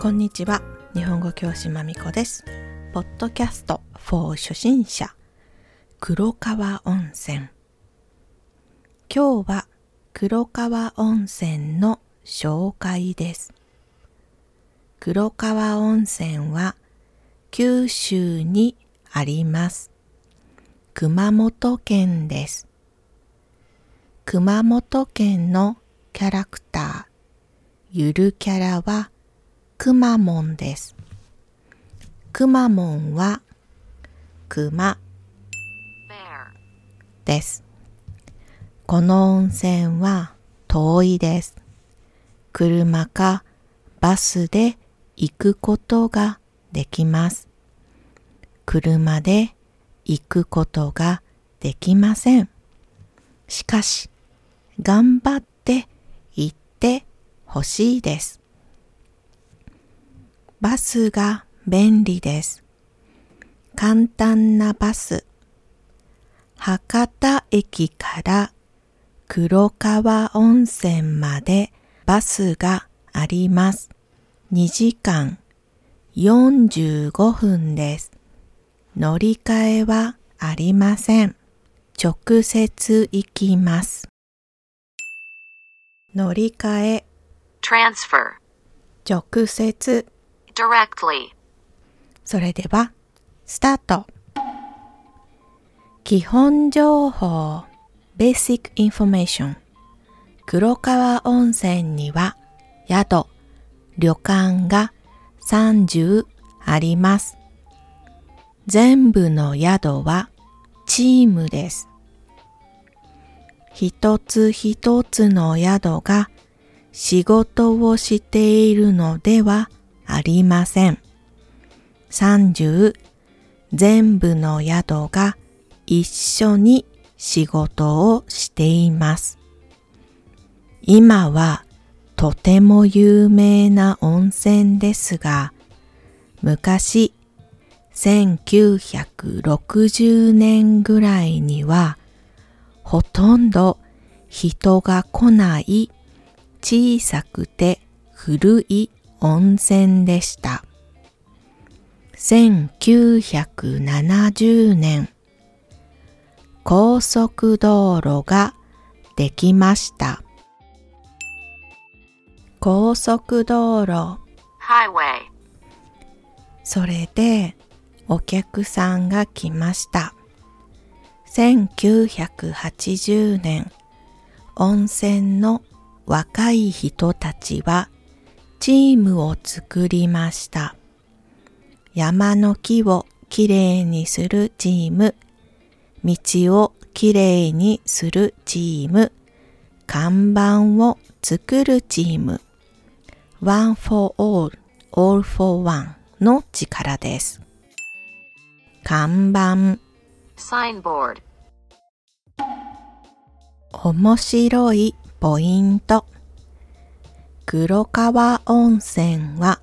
こんにちは。日本語教師まみこです。ポッドキャスト for 初心者。黒川温泉。今日は黒川温泉の紹介です。黒川温泉は九州にあります。熊本県です。熊本県のキャラクターゆるキャラはくまモンです。くまモンはくまです。この温泉は遠いです。車かバスで行くことができます。車で行くことができません。しかし、頑張って行ってほしいです。バスが便利です。簡単なバス。博多駅から黒川温泉までバスがあります。2時間45分です。乗り換えはありません。直接行きます。乗り換え transfer 直接 directly それでは、スタート。基本情報 Basic Information 黒川温泉には宿、旅館が30あります。全部の宿はチームです。一つ一つの宿が仕事をしているのではありません。30全部の宿が一緒に仕事をしています。今はとても有名な温泉ですが、昔1960年ぐらいにはほとんど人が来ない小さくて古い温泉でした。1970年、高速道路ができました。高速道路 highway それでお客さんが来ました。1980年、温泉の若い人たちはチームを作りました。山の木をきれいにするチーム、道をきれいにするチーム、看板を作るチーム、One for All, All for One の力です。看板。Signboard 面白いポイント黒川温泉は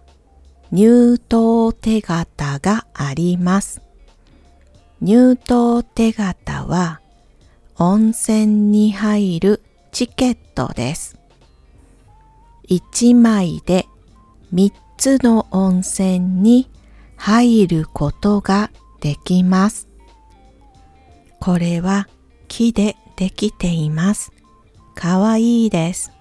入湯手形があります。入湯手形は温泉に入るチケットです。1枚で3つの温泉に入ることができます。これは木でできています。かわいいです。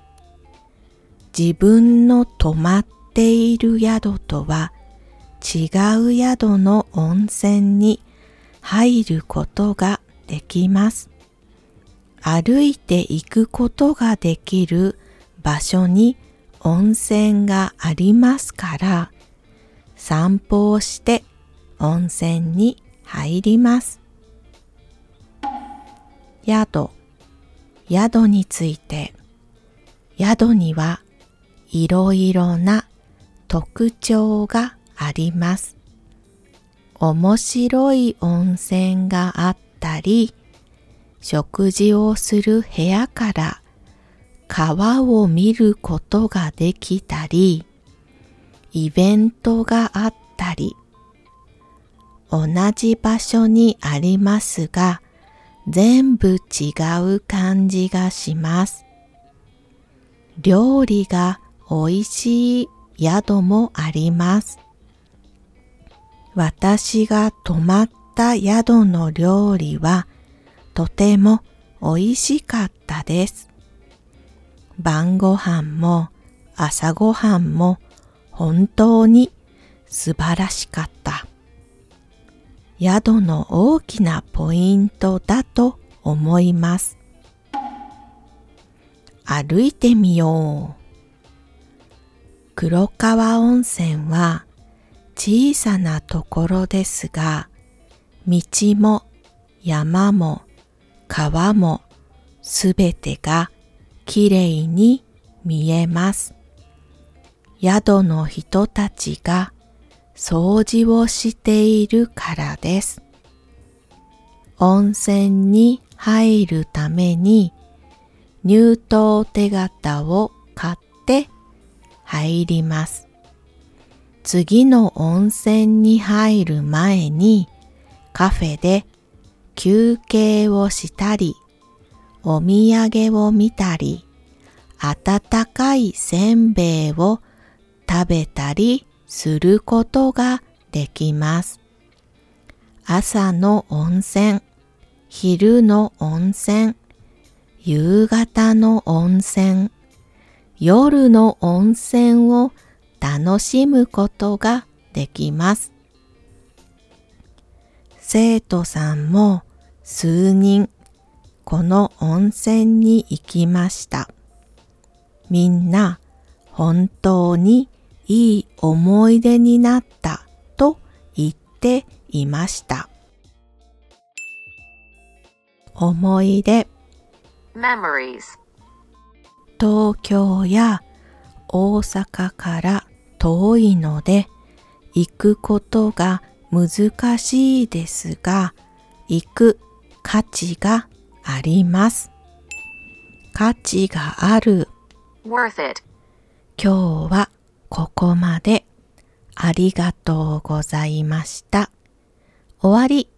自分の泊まっている宿とは違う宿の温泉に入ることができます。歩いて行くことができる場所に温泉がありますから散歩をして温泉に入ります。宿宿について宿にはいろいろな特徴があります。面白い温泉があったり、食事をする部屋から川を見ることができたり、イベントがあったり、同じ場所にありますが、全部違う感じがします。料理が美味しい宿もあります。私が泊まった宿の料理はとても美味しかったです。晩ご飯も朝ごはんも本当に素晴らしかった。宿の大きなポイントだと思います。歩いてみよう。黒川温泉は小さなところですが、道も山も川もすべてがきれいに見えます。宿の人たちが掃除をしているからです。温泉に入るために入湯手形を買って入ります。次の温泉に入る前にカフェで休憩をしたり、お土産を見たり、温かいせんべいを食べたりすることができます。朝の温泉、昼の温泉、夕方の温泉、夜の温泉を楽しむことができます。生徒さんも数人この温泉に行きました。みんな本当にいい思い出になったと言っていました。思い出 Memories. 東京や大阪から遠いので行くことが難しいですが行く価値があります。価値がある Worth it. 今日はここまでありがとうございました。終わり。